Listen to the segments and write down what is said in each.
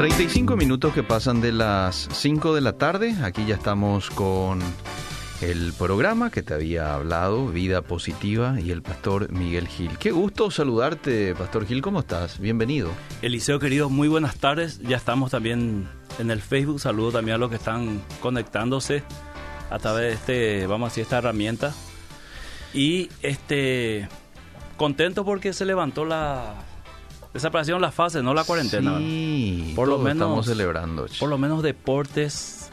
35 minutos que pasan de las 5 de la tarde. Aquí ya estamos con el programa que te había hablado, Vida Positiva, y el pastor Miguel Gil. Qué gusto saludarte, pastor Gil. ¿Cómo estás? Bienvenido. Eliseo, querido, muy buenas tardes. Ya estamos también en el Facebook. Saludo también a los que están conectándose a través de este, vamos a decir, esta herramienta. Y este contento porque se levantó la Desaparecieron las fases, no la cuarentena. Sí, por lo menos estamos celebrando. Por lo menos deportes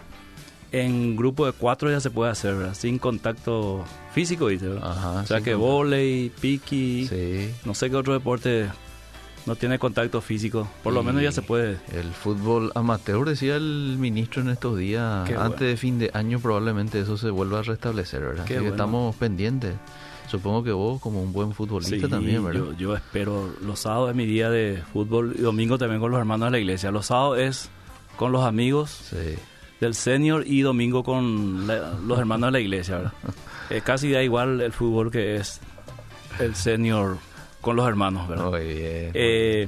en grupo de cuatro ya se puede hacer, sin contacto físico, dice. Ajá, o sea que volei, piqui, no sé qué otro deporte no tiene contacto físico. Por lo menos ya se puede. El fútbol amateur, decía el ministro en estos días, antes de fin de año probablemente eso se vuelva a restablecer, ¿verdad? Así que estamos pendientes. Supongo que vos, como un buen futbolista también, ¿verdad? Yo, yo espero. Los sábados es mi día de fútbol y domingo también con los hermanos de la iglesia. Los sábados es con los amigos del senior y domingo con los hermanos de la iglesia, ¿verdad? es casi da igual el fútbol que es el senior con los hermanos, ¿verdad? Muy bien. Eh,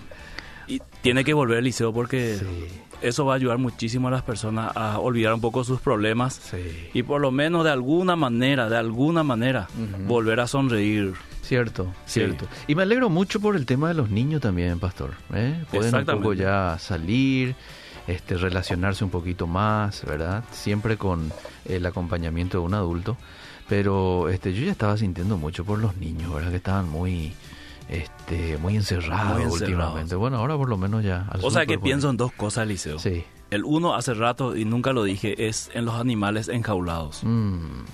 y tiene que volver al liceo porque eso va a ayudar muchísimo a las personas a olvidar un poco sus problemas y por lo menos de alguna manera, de alguna manera, volver a sonreír. Cierto, cierto. Y me alegro mucho por el tema de los niños también, pastor. ¿eh? Pueden un poco ya salir, este, relacionarse un poquito más, ¿verdad? Siempre con el acompañamiento de un adulto. Pero este, yo ya estaba sintiendo mucho por los niños, ¿verdad? Que estaban muy este, muy encerrado, últimamente. Bueno, ahora por lo menos ya. O sea que pienso en dos cosas, Liceo. Sí. El uno, hace rato, y nunca lo dije, es en los animales enjaulados. Mm.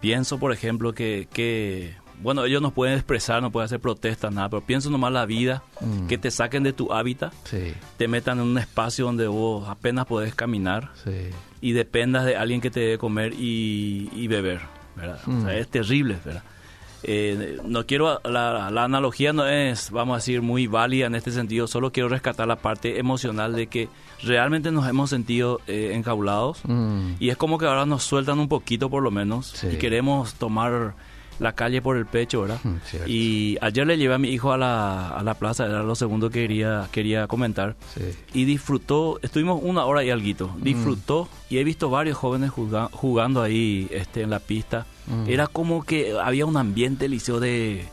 Pienso, por ejemplo, que, que, bueno, ellos no pueden expresar, no pueden hacer protestas, nada, pero pienso nomás la vida, mm. que te saquen de tu hábitat, sí. te metan en un espacio donde vos apenas podés caminar sí. y dependas de alguien que te dé comer y, beber, ¿verdad? O sea, mm. es terrible, ¿verdad? Eh, no quiero, la, analogía no es, vamos a decir, muy válida en este sentido, solo quiero rescatar la parte emocional de que realmente nos hemos sentido eh, enjaulados mm. y es como que ahora nos sueltan un poquito por lo menos y queremos tomar la calle por el pecho, ¿verdad? Mm, y ayer le llevé a mi hijo a la, a la plaza, era lo segundo que quería, quería comentar. Y disfrutó, estuvimos una hora y algo, mm. disfrutó y he visto varios jóvenes jugando ahí este, en la pista. Mm. Era como que había un ambiente liceo de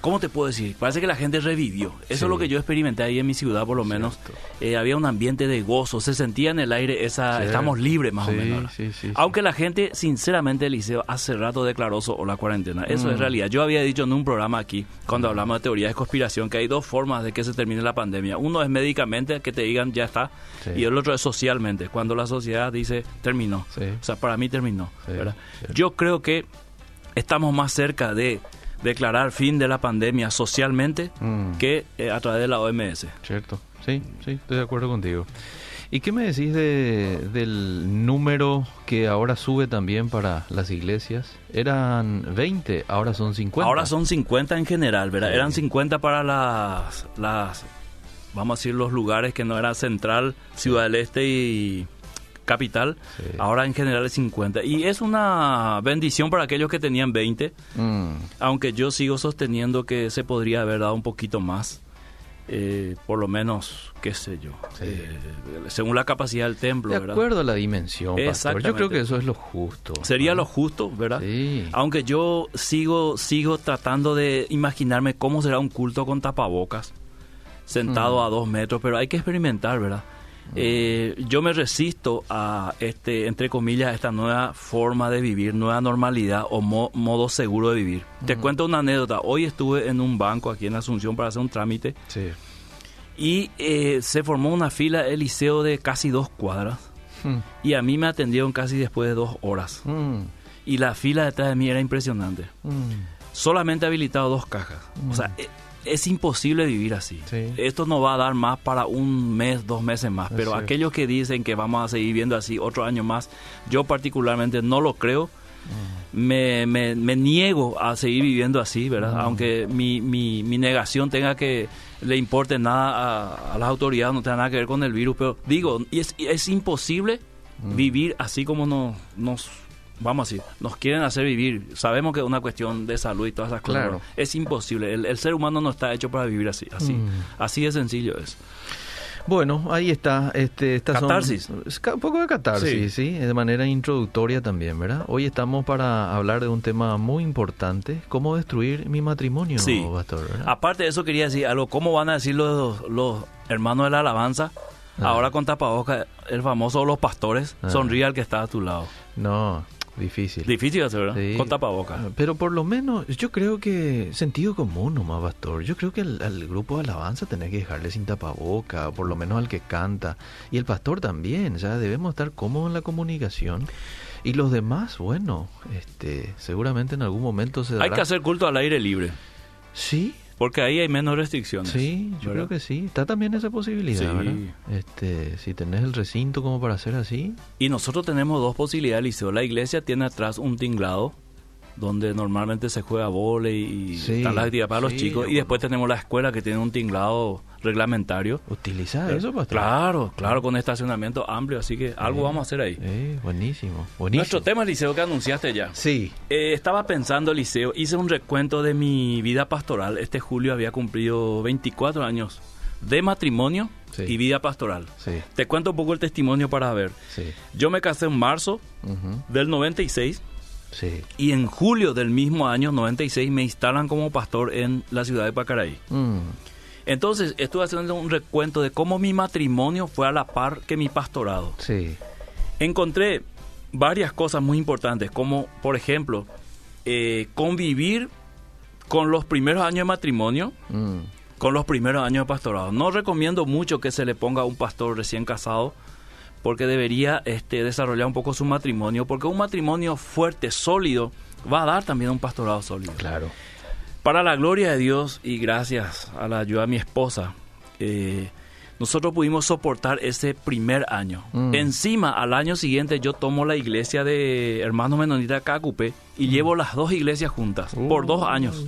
¿Cómo te puedo decir? Parece que la gente revivió. Eso es lo que yo experimenté ahí en mi ciudad, por lo menos. Eh, había un ambiente de gozo, se sentía en el aire esa, estamos libres más o menos. Aunque la gente, sinceramente, Eliseo hace rato declaró o la cuarentena. Eso es mm. realidad. Yo había dicho en un programa aquí, cuando hablamos de teoría de conspiración, que hay dos formas de que se termine la pandemia. Uno es médicamente, que te digan ya está, y el otro es socialmente, cuando la sociedad dice terminó. O sea, para mí terminó. Yo creo que estamos más cerca de declarar fin de la pandemia socialmente mm. que eh, a través de la OMS. Cierto, sí, sí, estoy de acuerdo contigo. ¿Y qué me decís de, del número que ahora sube también para las iglesias? Eran 20, ahora son 50. Ahora son 50 en general, ¿verdad? Eran 50 para las, las, vamos a decir, los lugares que no eran central, Ciudad del Este y, capital, ahora en general es 50. Y es una bendición para aquellos que tenían 20, mm. aunque yo sigo sosteniendo que se podría haber dado un poquito más. Eh, por lo menos, qué sé yo, eh, según la capacidad del templo. De acuerdo a la dimensión, yo creo que eso es lo justo. Sería lo justo, ¿verdad? Aunque yo sigo, sigo tratando de imaginarme cómo será un culto con tapabocas, sentado mm. a dos metros, pero hay que experimentar, ¿verdad? Eh, yo me resisto a, este, entre comillas, esta nueva forma de vivir, nueva normalidad o modo seguro de vivir. Te cuento una anécdota. Hoy estuve en un banco aquí en Asunción para hacer un trámite. Y eh, se formó una fila el liceo de casi dos cuadras. Hmm. Y a mí me atendieron casi después de dos horas. Hmm. Y la fila detrás de mí era impresionante. Hmm. Solamente habilitado dos cajas. O sea, es imposible vivir así. Esto no va a dar más para un mes, dos meses más, pero aquellos que dicen que vamos a seguir viviendo así otro año más, yo particularmente no lo creo. Mm. Me, me, niego a seguir viviendo así, ¿verdad? Mm. Aunque mi, mi, mi, negación tenga que le importe nada a, las autoridades, no tenga nada que ver con el virus, pero digo, es, es imposible mm. vivir así como nos, nos vamos a decir, nos quieren hacer vivir. Sabemos que es una cuestión de salud y todas esas cosas. Claro. Es imposible. El, ser humano no está hecho para vivir así. Así, mm. así de sencillo es. Bueno, ahí está. Este, catarsis. un poco de catarsis, sí. de manera introductoria también, ¿verdad? Hoy estamos para hablar de un tema muy importante, cómo destruir mi matrimonio, sí. Aparte de eso quería decir algo, ¿cómo van a decir los, los hermanos de la alabanza? Ah. Ahora con tapabocas, el famoso los pastores, ah. sonríe al que está a tu lado. No, Difícil. Difícil hacer, ¿verdad? Con tapabocas. Ah, pero por lo menos, yo creo que sentido común nomás, pastor. Yo creo que al, grupo de alabanza tenés que dejarle sin tapaboca, por lo menos al que canta. Y el pastor también, ya debemos estar cómodos en la comunicación. Y los demás, bueno, este, seguramente en algún momento se dará... Hay que hacer culto al aire libre. Sí, porque ahí hay menos restricciones. Sí, yo creo que sí. Está también esa posibilidad, ¿verdad? Este, si tenés el recinto como para hacer así. Y nosotros tenemos dos posibilidades, Liceo. La iglesia tiene atrás un tinglado donde normalmente se juega vole y sí, las actividades para los chicos. Y después tenemos la escuela que tiene un tinglado reglamentario. ¿Utiliza eso, pastor? Claro, claro, con estacionamiento amplio, así que algo vamos a hacer ahí. buenísimo, buenísimo. Nuestro tema, Liceo, que anunciaste ya. Sí. Eh, estaba pensando, Liceo, hice un recuento de mi vida pastoral. Este julio había cumplido 24 años de matrimonio y vida pastoral. Sí. Te cuento un poco el testimonio para ver. Sí. Yo me casé en marzo del 96 y en julio del mismo año, 96, me instalan como pastor en la ciudad de Pacaraí. Mm. Entonces, estuve haciendo un recuento de cómo mi matrimonio fue a la par que mi pastorado. Sí. Encontré varias cosas muy importantes, como, por ejemplo, eh, convivir con los primeros años de matrimonio, mm. con los primeros años de pastorado. No recomiendo mucho que se le ponga a un pastor recién casado porque debería este, desarrollar un poco su matrimonio, porque un matrimonio fuerte, sólido, va a dar también un pastorado sólido. Claro. Para la gloria de Dios y gracias a la ayuda de mi esposa, eh, nosotros pudimos soportar ese primer año. Mm. Encima, al año siguiente, yo tomo la iglesia de Hermanos Menonitas Cacupe y mm. llevo las dos iglesias juntas por dos años.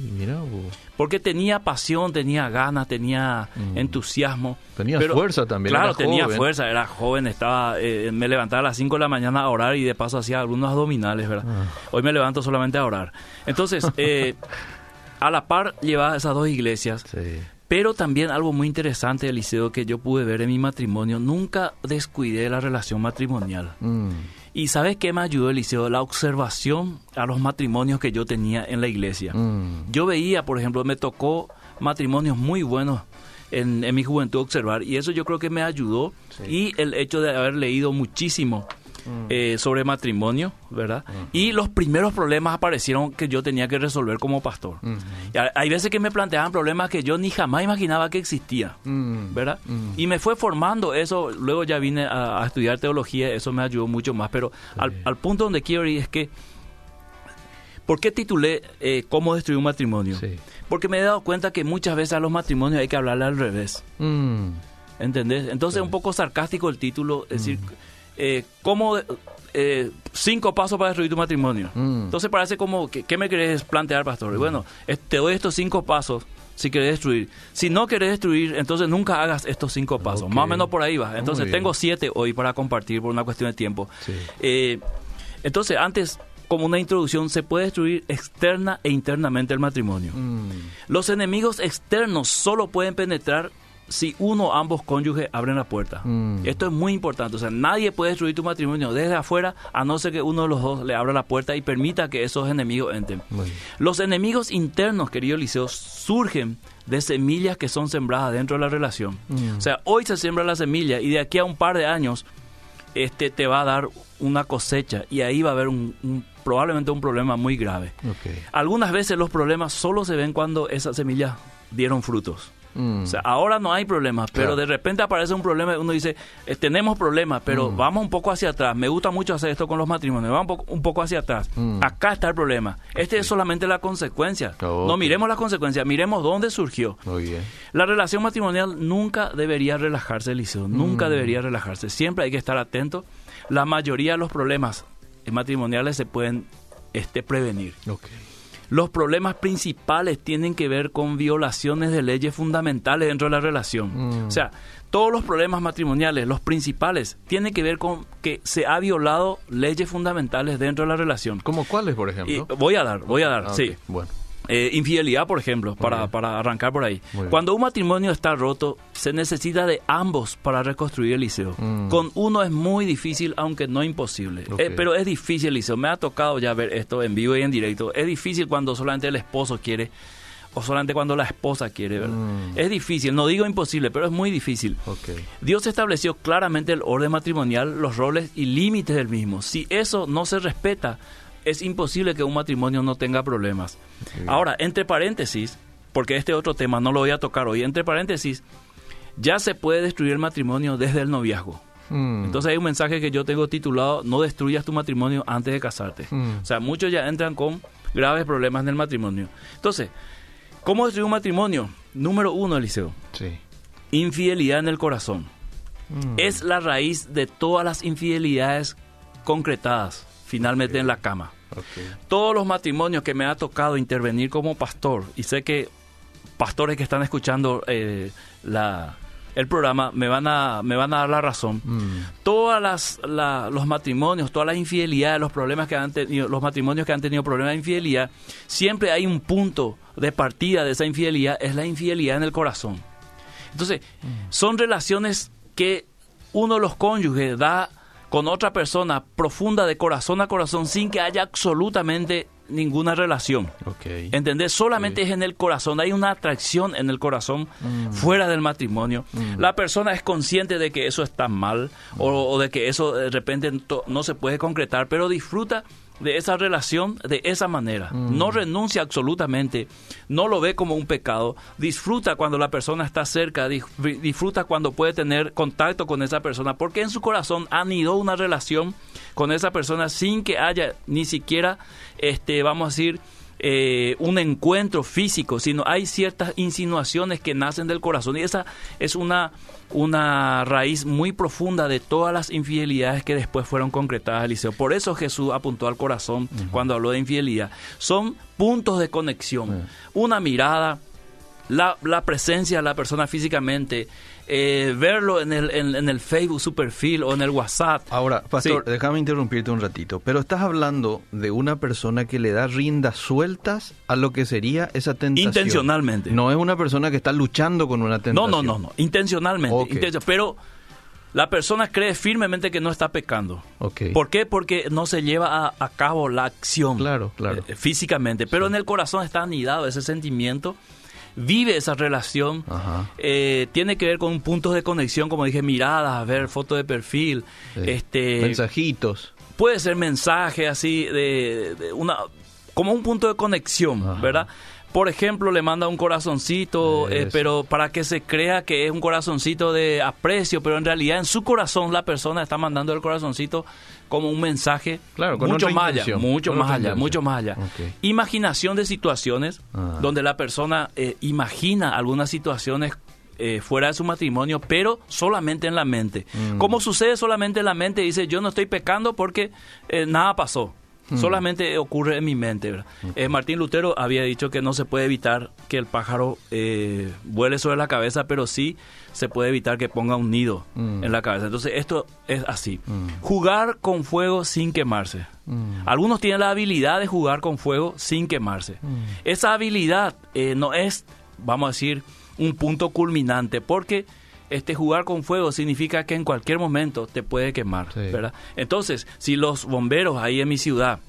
Porque tenía pasión, tenía ganas, tenía mm. entusiasmo. Tenía fuerza también. Claro, tenía fuerza, era joven, estaba eh, me levantaba a las 5 de la mañana a orar y de paso hacía algunos abdominales, ¿verdad? Ah. Hoy me levanto solamente a orar. Entonces, eh, a la par llevaba esas dos iglesias. Sí pero también algo muy interesante, Eliseo, que yo pude ver en mi matrimonio, nunca descuidé la relación matrimonial. Mm. Y ¿sabes qué me ayudó, Eliseo? La observación a los matrimonios que yo tenía en la iglesia. Mm. Yo veía, por ejemplo, me tocó matrimonios muy buenos en, mi juventud observar y eso yo creo que me ayudó y el hecho de haber leído muchísimo Mm. Eh, sobre matrimonio, ¿verdad? Y los primeros problemas aparecieron que yo tenía que resolver como pastor. hay veces que me planteaban problemas que yo ni jamás imaginaba que existía, mm. ¿verdad? Y me fue formando eso, luego ya vine a, estudiar teología, eso me ayudó mucho más, pero al, punto donde quiero ir es que ¿Por qué titulé eh, Cómo destruir un matrimonio? Porque me he dado cuenta que muchas veces a los matrimonios hay que hablarle al revés. Mm. ¿Entendés? Entonces, un poco sarcástico el título, es decir, eh, cómo eh, cinco pasos para destruir tu matrimonio. Mm. Entonces parece como, ¿qué, me querés plantear, pastor? Mm. Bueno, te doy estos cinco pasos si querés destruir. Si no querés destruir, entonces nunca hagas estos cinco pasos. Más o menos por ahí va. Entonces tengo siete hoy para compartir por una cuestión de tiempo. Eh, entonces, antes, como una introducción, se puede destruir externa e internamente el matrimonio. Mm. Los enemigos externos solo pueden penetrar si uno o ambos cónyuges abren la puerta. Mm. Esto es muy importante. O sea, nadie puede destruir tu matrimonio desde afuera a no ser que uno de los dos le abra la puerta y permita que esos enemigos entren. Los enemigos internos, querido Liceo, surgen de semillas que son sembradas dentro de la relación. Mm. O sea, hoy se siembra la semilla y de aquí a un par de años este te va a dar una cosecha y ahí va a haber un, probablemente un problema muy grave. Algunas veces los problemas solo se ven cuando esas semillas dieron frutos. Mm. O sea, ahora no hay problemas, pero de repente aparece un problema y uno dice, eh, tenemos problemas, pero mm. vamos un poco hacia atrás. Me gusta mucho hacer esto con los matrimonios, vamos un poco, hacia atrás. Mm. Acá está el problema. Este es solamente la consecuencia. No miremos las consecuencias, miremos dónde surgió. La relación matrimonial nunca debería relajarse, Eliseo, nunca debería relajarse. Siempre hay que estar atento. La mayoría de los problemas matrimoniales se pueden este, prevenir. Los problemas principales tienen que ver con violaciones de leyes fundamentales dentro de la relación. Mm. O sea, todos los problemas matrimoniales, los principales, tienen que ver con que se ha violado leyes fundamentales dentro de la relación. ¿Como cuáles, por ejemplo? voy a dar, voy a dar, ah, sí. Bueno. Eh, infidelidad, por ejemplo, para, para, arrancar por ahí. Cuando un matrimonio está roto, se necesita de ambos para reconstruir el liceo. Mm. Con uno es muy difícil, aunque no imposible. Eh, pero es difícil, liceo. Me ha tocado ya ver esto en vivo y en directo. Es difícil cuando solamente el esposo quiere o solamente cuando la esposa quiere. Mm. Es difícil, no digo imposible, pero es muy difícil. Dios estableció claramente el orden matrimonial, los roles y límites del mismo. Si eso no se respeta, es imposible que un matrimonio no tenga problemas. Ahora, entre paréntesis, porque este otro tema no lo voy a tocar hoy, entre paréntesis, ya se puede destruir el matrimonio desde el noviazgo. Mm. Entonces hay un mensaje que yo tengo titulado, no destruyas tu matrimonio antes de casarte. Mm. O sea, muchos ya entran con graves problemas en el matrimonio. Entonces, ¿cómo destruir un matrimonio? Número uno, Eliseo. Sí. Infidelidad en el corazón. Mm. Es la raíz de todas las infidelidades concretadas finalmente en la cama. Todos los matrimonios que me ha tocado intervenir como pastor, y sé que pastores que están escuchando eh, la, el programa me van a me van a dar la razón. Mm. Todas las los matrimonios, todas las infidelidades, los problemas que han tenido, los matrimonios que han tenido problemas de infidelidad, siempre hay un punto de partida de esa infidelidad, es la infidelidad en el corazón. Entonces, mm. son relaciones que uno de los cónyuges da con otra persona profunda de corazón a corazón sin que haya absolutamente ninguna relación. Okay. ¿Entendés? Solamente es en el corazón, hay una atracción en el corazón mm. fuera del matrimonio. Mm. La persona es consciente de que eso está mal o, o, de que eso de repente no se puede concretar, pero disfruta de esa relación de esa manera. No mm. renuncia absolutamente, no lo ve como un pecado, disfruta cuando la persona está cerca, disfruta cuando puede tener contacto con esa persona, porque en su corazón han ido una relación con esa persona sin que haya ni siquiera, este, vamos a decir, eh, un encuentro físico, sino hay ciertas insinuaciones que nacen del corazón y esa es una, una raíz muy profunda de todas las infidelidades que después fueron concretadas, Eliseo. Por eso Jesús apuntó al corazón cuando habló de infidelidad. Son puntos de conexión, una mirada, la, la presencia de la persona físicamente, eh, verlo en el, en, el Facebook, su perfil o en el WhatsApp. Ahora, Pastor, déjame interrumpirte un ratito, pero estás hablando de una persona que le da riendas sueltas a lo que sería esa tentación. Intencionalmente. No es una persona que está luchando con una tentación. No, no, no, no. intencionalmente. pero la persona cree firmemente que no está pecando. Okay. ¿Por qué? Porque no se lleva a, cabo la acción claro, claro. Eh, físicamente, pero en el corazón está anidado ese sentimiento vive esa relación. Eh, tiene que ver con puntos de conexión, como dije, miradas, ver fotos de perfil, este mensajitos. Puede ser mensaje así de, una como un punto de conexión, ¿verdad? por ejemplo, le manda un corazoncito, eh, pero para que se crea que es un corazoncito de aprecio, pero en realidad en su corazón la persona está mandando el corazoncito como un mensaje claro, mucho, más allá, mucho más allá, mucho más allá, Imaginación de situaciones ah. donde la persona eh, imagina algunas situaciones eh, fuera de su matrimonio, pero solamente en la mente. Mm. Como sucede solamente en la mente, dice, yo no estoy pecando porque nada pasó. Hmm. Solamente ocurre en mi mente. Eh, Martín Lutero había dicho que no se puede evitar que el pájaro eh, vuele sobre la cabeza, pero sí se puede evitar que ponga un nido hmm. en la cabeza. Entonces esto es así. Hmm. Jugar con fuego sin quemarse. Algunos tienen la habilidad de jugar con fuego sin quemarse. Esa habilidad eh, no es, vamos a decir, un punto culminante, porque este jugar con fuego significa que en cualquier momento te puede quemar, ¿verdad? Entonces, si los bomberos ahí en mi ciudad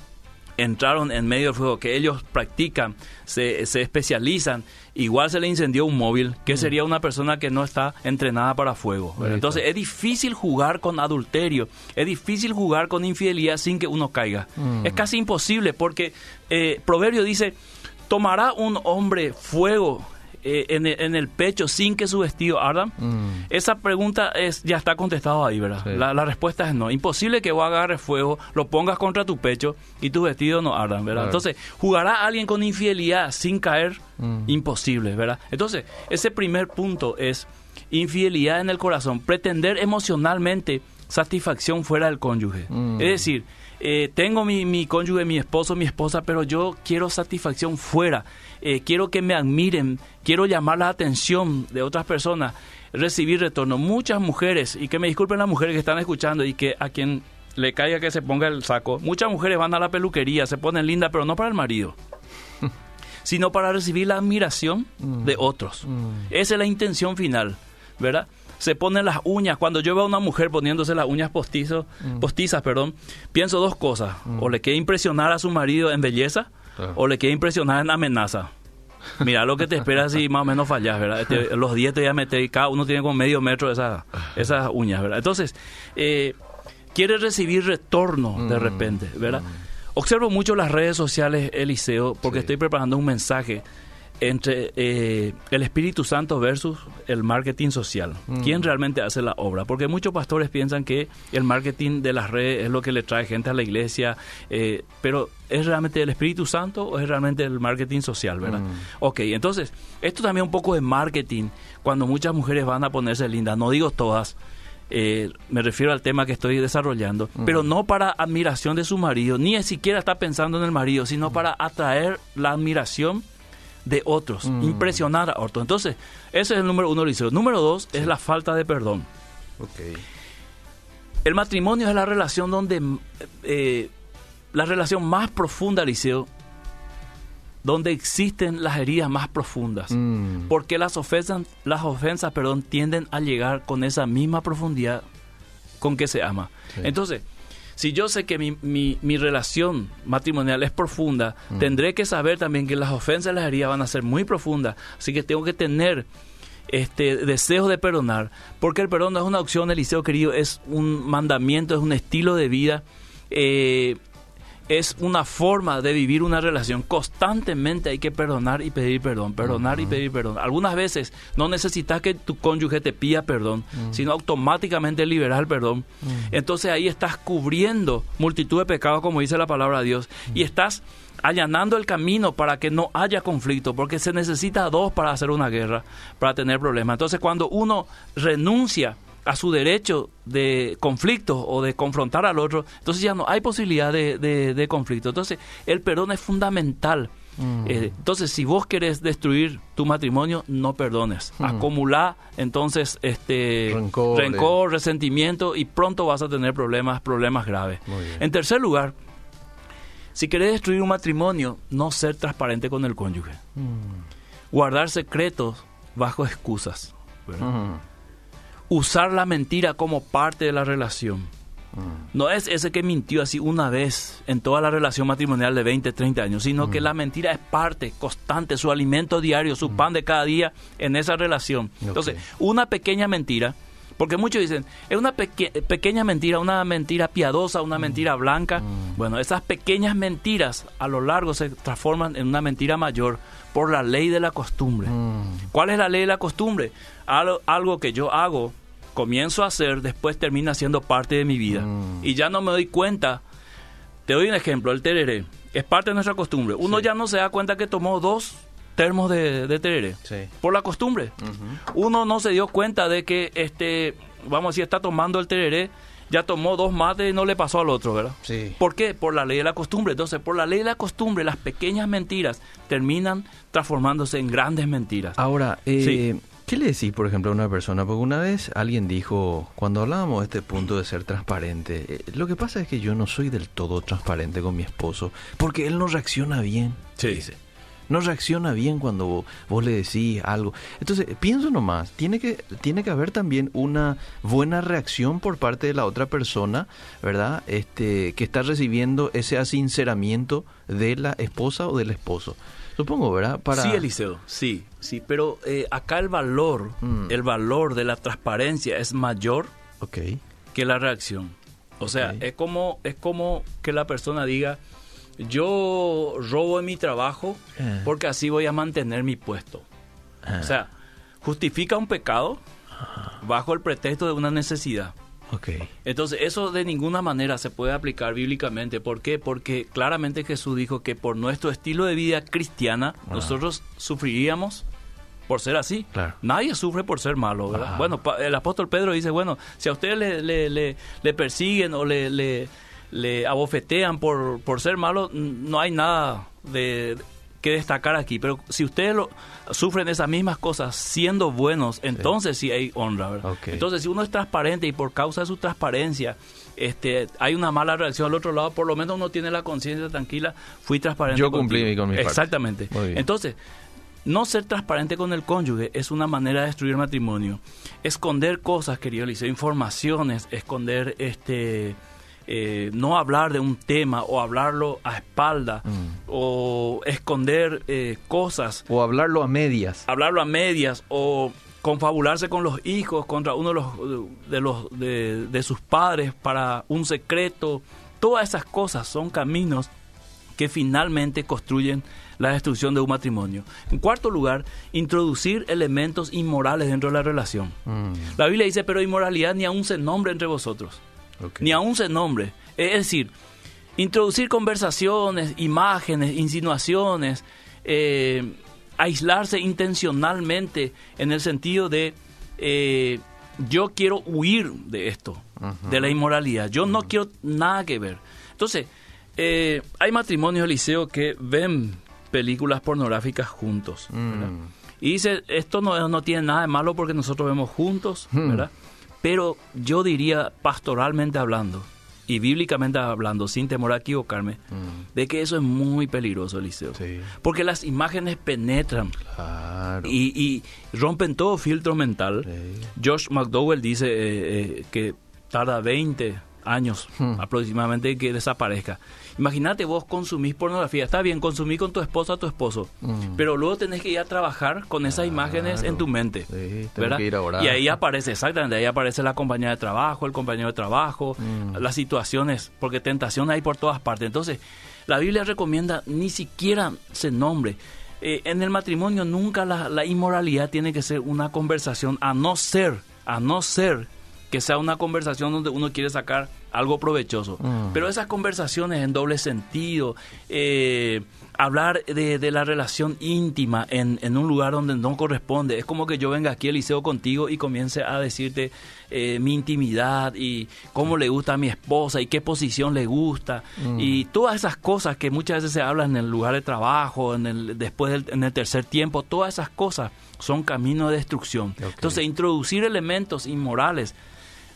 entraron en medio del fuego, que ellos practican, se, se especializan, igual se le incendió un móvil, que mm. sería una persona que no está entrenada para fuego. Entonces es difícil jugar con adulterio, es difícil jugar con infidelidad sin que uno caiga. Mm. Es casi imposible porque eh, Proverbio dice, tomará un hombre fuego eh, en, el, pecho sin que su vestido arda? Mm. Esa pregunta es ya está contestada ahí, ¿verdad? La, respuesta es no. Imposible que vos agarres fuego, lo pongas contra tu pecho y tus vestidos no ardan, ¿verdad? Entonces, ¿jugará alguien con infidelidad sin caer? Mm. Imposible, ¿verdad? Entonces, ese primer punto es infidelidad en el corazón, pretender emocionalmente satisfacción fuera del cónyuge. Mm. Es decir, eh, tengo mi, mi cónyuge, mi esposo, mi esposa, pero yo quiero satisfacción fuera. Eh, quiero que me admiren, quiero llamar la atención de otras personas, recibir retorno. Muchas mujeres, y que me disculpen las mujeres que están escuchando y que a quien le caiga que se ponga el saco, muchas mujeres van a la peluquería, se ponen lindas, pero no para el marido. sino para recibir la admiración mm. de otros. Mm. Esa es la intención final, ¿verdad? Se ponen las uñas. Cuando yo veo a una mujer poniéndose las uñas postizos, mm. postizas, perdón, pienso dos cosas. O le quiere impresionar a su marido en belleza, o le quiere impresionar en amenaza. Mira lo que te espera si más o menos fallas, ¿verdad? Los 10 te voy a meter y cada uno tiene como medio metro esas, esas uñas, ¿verdad? Entonces, eh, quiere recibir retorno de repente, ¿verdad? Observo mucho las redes sociales, Eliseo, porque estoy preparando un mensaje entre eh, el Espíritu Santo versus el marketing social. Mm. ¿Quién realmente hace la obra? Porque muchos pastores piensan que el marketing de las redes es lo que le trae gente a la iglesia, eh, pero ¿es realmente el Espíritu Santo o es realmente el marketing social, verdad? Mm. Ok, entonces, esto también un poco de marketing, cuando muchas mujeres van a ponerse lindas, no digo todas, eh, me refiero al tema que estoy desarrollando, mm. pero no para admiración de su marido, ni siquiera está pensando en el marido, sino para atraer la admiración de otros, mm. impresionar a otros. Entonces, ese es el número uno, Liceo. Número dos es la falta de perdón. El matrimonio es la relación donde, eh, la relación más profunda, Liceo, donde existen las heridas más profundas. Mm. Porque las ofensas, las ofensas, perdón, tienden a llegar con esa misma profundidad con que se ama. Entonces, si yo sé que mi, mi, relación matrimonial es profunda, mm. tendré que saber también que las ofensas y las heridas van a ser muy profundas. Así que tengo que tener este deseo de perdonar, porque el perdón no es una opción, Eliseo querido, es un mandamiento, es un estilo de vida. Eh, es una forma de vivir una relación. Constantemente hay que perdonar y pedir perdón, perdonar y pedir perdón. Algunas veces no necesitas que tu cónyuge te pida perdón, sino automáticamente liberar el perdón. Entonces ahí estás cubriendo multitud de pecados, como dice la palabra de Dios, y estás allanando el camino para que no haya conflicto, porque se necesita dos para hacer una guerra, para tener problemas. Entonces cuando uno renuncia a su derecho de conflicto o de confrontar al otro, entonces ya no hay posibilidad de, conflicto. Entonces, el perdón es fundamental. Mm. Eh, entonces, si vos querés destruir tu matrimonio, no perdones. Mm. Acumula entonces este rencor, resentimiento y pronto vas a tener problemas, problemas graves. En tercer lugar, si querés destruir un matrimonio, no ser transparente con el cónyuge. Mm. Guardar secretos bajo excusas usar la mentira como parte de la relación. Mm. No es ese que mintió así una vez en toda la relación matrimonial de 20, 30 años, sino que mm. la mentira es parte constante, su alimento diario, su mm. pan de cada día en esa relación. Entonces, una pequeña mentira, porque muchos dicen, es una pequeña mentira, una mentira piadosa, una mentira blanca. Bueno, esas pequeñas mentiras a lo largo se transforman en una mentira mayor por la ley de la costumbre. ¿Cuál es la ley de la costumbre? Algo que yo hago comienzo a hacer, después termina siendo parte de mi vida. Mm. Y ya no me doy cuenta. Te doy un ejemplo, el tereré. Es parte de nuestra costumbre. Uno ya no se da cuenta que tomó dos termos de, de tereré. Por la costumbre. Uno no se dio cuenta de que, este, vamos a decir, está tomando el tereré ya tomó dos mates y no le pasó al otro, ¿verdad? Sí. ¿Por qué? Por la ley de la costumbre. Entonces, por la ley de la costumbre, las pequeñas mentiras terminan transformándose en grandes mentiras. Ahora, eh, ¿Qué le decís, por ejemplo, a una persona? Porque una vez alguien dijo, cuando hablábamos de este punto de ser transparente, eh, lo que pasa es que yo no soy del todo transparente con mi esposo, porque él no reacciona bien. Sí. Dice. No reacciona bien cuando vos, le decís algo. Entonces, pienso nomás, tiene que, tiene que haber también una buena reacción por parte de la otra persona, ¿verdad? Este, que está recibiendo ese asinceramiento de la esposa o del esposo. Supongo, ¿verdad? Para... Sí, Eliseo, sí, sí, pero eh, acá el valor, mm. el valor de la transparencia es mayor que la reacción. O sea, es como es como que la persona diga, yo robo en mi trabajo eh. porque así voy a mantener mi puesto. O sea, justifica un pecado bajo el pretexto de una necesidad. Okay. Entonces, eso de ninguna manera se puede aplicar bíblicamente. ¿Por qué? Porque claramente Jesús dijo que por nuestro estilo de vida cristiana, nosotros sufriríamos por ser así. Nadie sufre por ser malo, ¿verdad? Bueno, el apóstol Pedro dice, bueno, si a ustedes le, le, le, persiguen o le, le, abofetean por, por ser malo, no hay nada de que destacar aquí, pero si ustedes lo, sufren esas mismas cosas siendo buenos, entonces sí, hay honra, ¿verdad? Entonces, si uno es transparente y por causa de su transparencia este, hay una mala reacción al otro lado, por lo menos uno tiene la conciencia tranquila, fui transparente. Yo cumplí con mi parte. Exactamente. Entonces, no ser transparente con el cónyuge es una manera de destruir matrimonio. Esconder cosas, querido Eliseo, informaciones, esconder este eh, no hablar de un tema o hablarlo a espalda mm. o esconder eh, cosas. O hablarlo a medias. Hablarlo a medias o confabularse con los hijos contra uno de los, de, los de, de sus padres para un secreto. Todas esas cosas son caminos que finalmente construyen la destrucción de un matrimonio. En cuarto lugar, introducir elementos inmorales dentro de la relación. Mm. La Biblia dice, pero inmoralidad ni aún se nombre entre vosotros ni aún se nombre. Es decir, introducir conversaciones, imágenes, insinuaciones, eh, aislarse intencionalmente en el sentido de eh, yo quiero huir de esto, de la inmoralidad, yo no quiero nada que ver. Entonces, eh, hay matrimonios, Eliseo, que ven películas pornográficas juntos. Mm. Y dice, esto no, no tiene nada de malo porque nosotros vemos juntos, hmm. ¿verdad? Pero yo diría, pastoralmente hablando y bíblicamente hablando, sin temor a equivocarme, mm. de que eso es muy peligroso, Eliseo. Porque las imágenes penetran y, rompen todo filtro mental. Josh McDowell dice eh, eh, que tarda 20 años hmm. aproximadamente que desaparezca. Imagínate vos consumís pornografía, está bien, consumí con tu esposa tu esposo, hmm. pero luego tenés que ir a trabajar con esas imágenes en tu mente. y ahí aparece, exactamente, ahí aparece la compañía de trabajo, el compañero de trabajo, hmm. las situaciones, porque tentación hay por todas partes. Entonces, la Biblia recomienda ni siquiera se nombre. Eh, en el matrimonio nunca la, la inmoralidad tiene que ser una conversación, a no ser, a no ser que sea una conversación donde uno quiere sacar algo provechoso. Mm. Pero esas conversaciones en doble sentido, eh, hablar de, la relación íntima en, un lugar donde no corresponde, es como que yo venga aquí al liceo contigo y comience a decirte eh, mi intimidad y cómo le gusta a mi esposa y qué posición le gusta mm. y todas esas cosas que muchas veces se hablan en el lugar de trabajo, en el, después del, en el tercer tiempo, todas esas cosas son camino de destrucción. Entonces, introducir elementos inmorales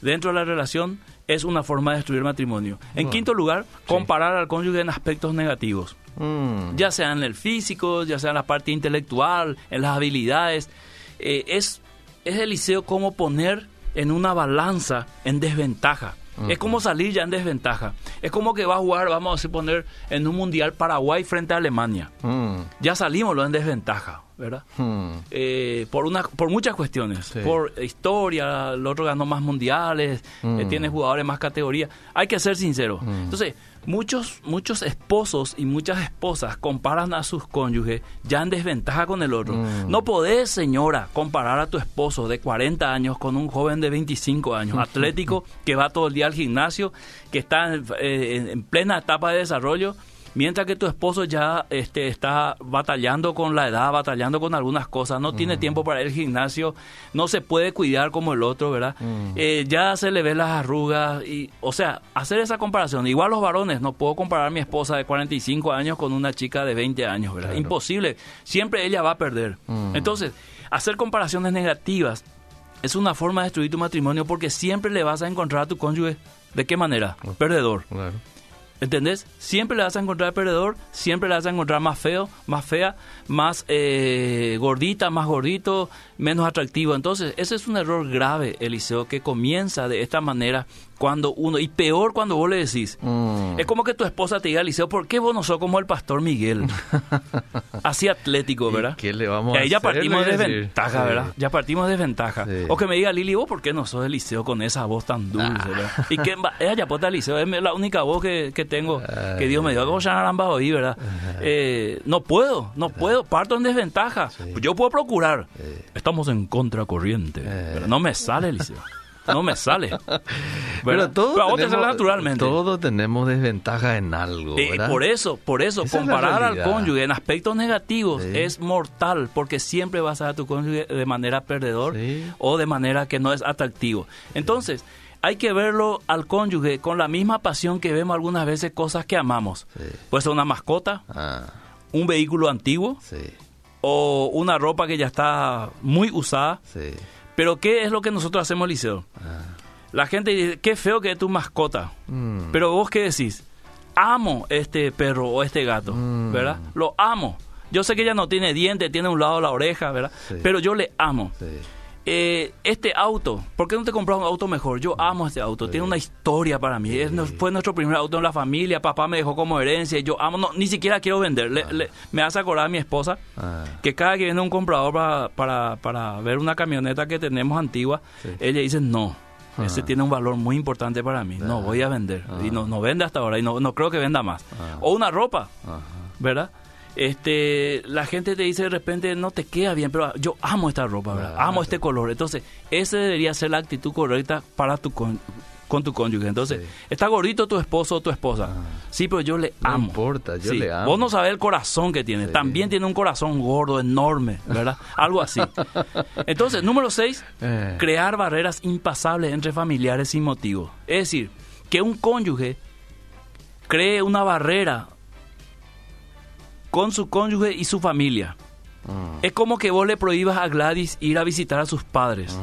dentro de la relación es una forma de destruir matrimonio. En quinto lugar, comparar al cónyuge en aspectos negativos. Mm. Ya sea en el físico, ya sea en la parte intelectual, en las habilidades. Eh, es, es el liceo como poner en una balanza en desventaja. Es como salir ya en desventaja. Es como que va a jugar, vamos a poner, en un mundial Paraguay frente a Alemania. Mm. Ya salimos en desventaja. ¿Verdad? Hmm. Eh, por una por muchas cuestiones, por historia, el otro ganó más mundiales, eh, hmm. tiene jugadores más categoría. Hay que ser sincero. Hmm. Entonces, muchos muchos esposos y muchas esposas comparan a sus cónyuges ya en desventaja con el otro. No podés, señora, comparar a tu esposo de 40 años con un joven de 25 años, atlético, que va todo el día al gimnasio, que está eh, en plena etapa de desarrollo mientras que tu esposo ya este, está batallando con la edad, batallando con algunas cosas, no tiene tiempo para ir al gimnasio, no se puede cuidar como el otro, ¿verdad? Eh, ya se le ven las arrugas, y, o sea, hacer esa comparación, igual los varones, no puedo comparar a mi esposa de 45 años con una chica de 20 años, ¿verdad? Imposible, siempre ella va a perder. Entonces, hacer comparaciones negativas es una forma de destruir tu matrimonio porque siempre le vas a encontrar a tu cónyuge, ¿de qué manera? Perdedor. Claro. ¿Entendés? Siempre le vas a encontrar perdedor, siempre le vas a encontrar más feo, más fea, más eh, gordita, más gordito, menos atractivo. Entonces, ese es un error grave, Eliseo, que comienza de esta manera cuando uno, y peor cuando vos le decís, mm. es como que tu esposa te diga, Eliseo, ¿por qué vos no sos como el pastor Miguel? Así atlético, ¿verdad? ¿Qué le vamos y ahí ya partimos de desventaja, ¿verdad? Ya partimos de desventaja. O que me diga, Lili, ¿vos por qué no sos Eliseo con esa voz tan dulce, ah. ¿verdad? Y que ella ya Eliseo, es la única voz que, que tengo, que Dios me dio, como ya han oí, ¿verdad? Eh, no puedo, no puedo, parto en desventaja. Yo puedo procurar. Estamos en contracorriente. Pero no me sale, Eliseo. No me sale. Pero, todos tenemos, naturalmente. Todos tenemos desventaja en algo. Eh, por eso, por eso, comparar al cónyuge en aspectos negativos es mortal, porque siempre vas a tu cónyuge de manera perdedor o de manera que no es atractivo. Entonces, hay que verlo al cónyuge con la misma pasión que vemos algunas veces cosas que amamos. Puede ser una mascota. Ah un vehículo antiguo o una ropa que ya está muy usada. Pero ¿qué es lo que nosotros hacemos, Liceo? Ah. La gente dice, qué feo que es tu mascota. Mm. Pero vos qué decís? Amo este perro o este gato, mm. ¿verdad? Lo amo. Yo sé que ella no tiene dientes, tiene un lado la oreja, ¿verdad? Pero yo le amo. Eh, este auto, ¿por qué no te compras un auto mejor? Yo amo este auto, tiene una historia para mí. fue nuestro primer auto en la familia, papá me dejó como herencia yo amo, no, ni siquiera quiero vender. me hace acordar a mi esposa ah. que cada que viene un comprador para, para, ver una camioneta que tenemos antigua, ella dice no. Ese ah. tiene un valor muy importante para mí. No voy a vender. Y no, no vende hasta ahora. Y no, no creo que venda más. Ah. O una ropa. ¿Verdad? Este la gente te dice de repente no te queda bien, pero yo amo esta ropa, amo este color. Entonces, esa debería ser la actitud correcta para tu con, con tu cónyuge. Entonces, está gordito tu esposo o tu esposa. Ah. Sí, pero yo le amo. No importa, yo le amo. Vos no sabés el corazón que tiene. También tiene un corazón gordo, enorme, ¿verdad? Algo así. Entonces, número seis, eh. crear barreras impasables entre familiares sin motivo. Es decir, que un cónyuge cree una barrera con su cónyuge y su familia. Ah. Es como que vos le prohíbas a Gladys ir a visitar a sus padres.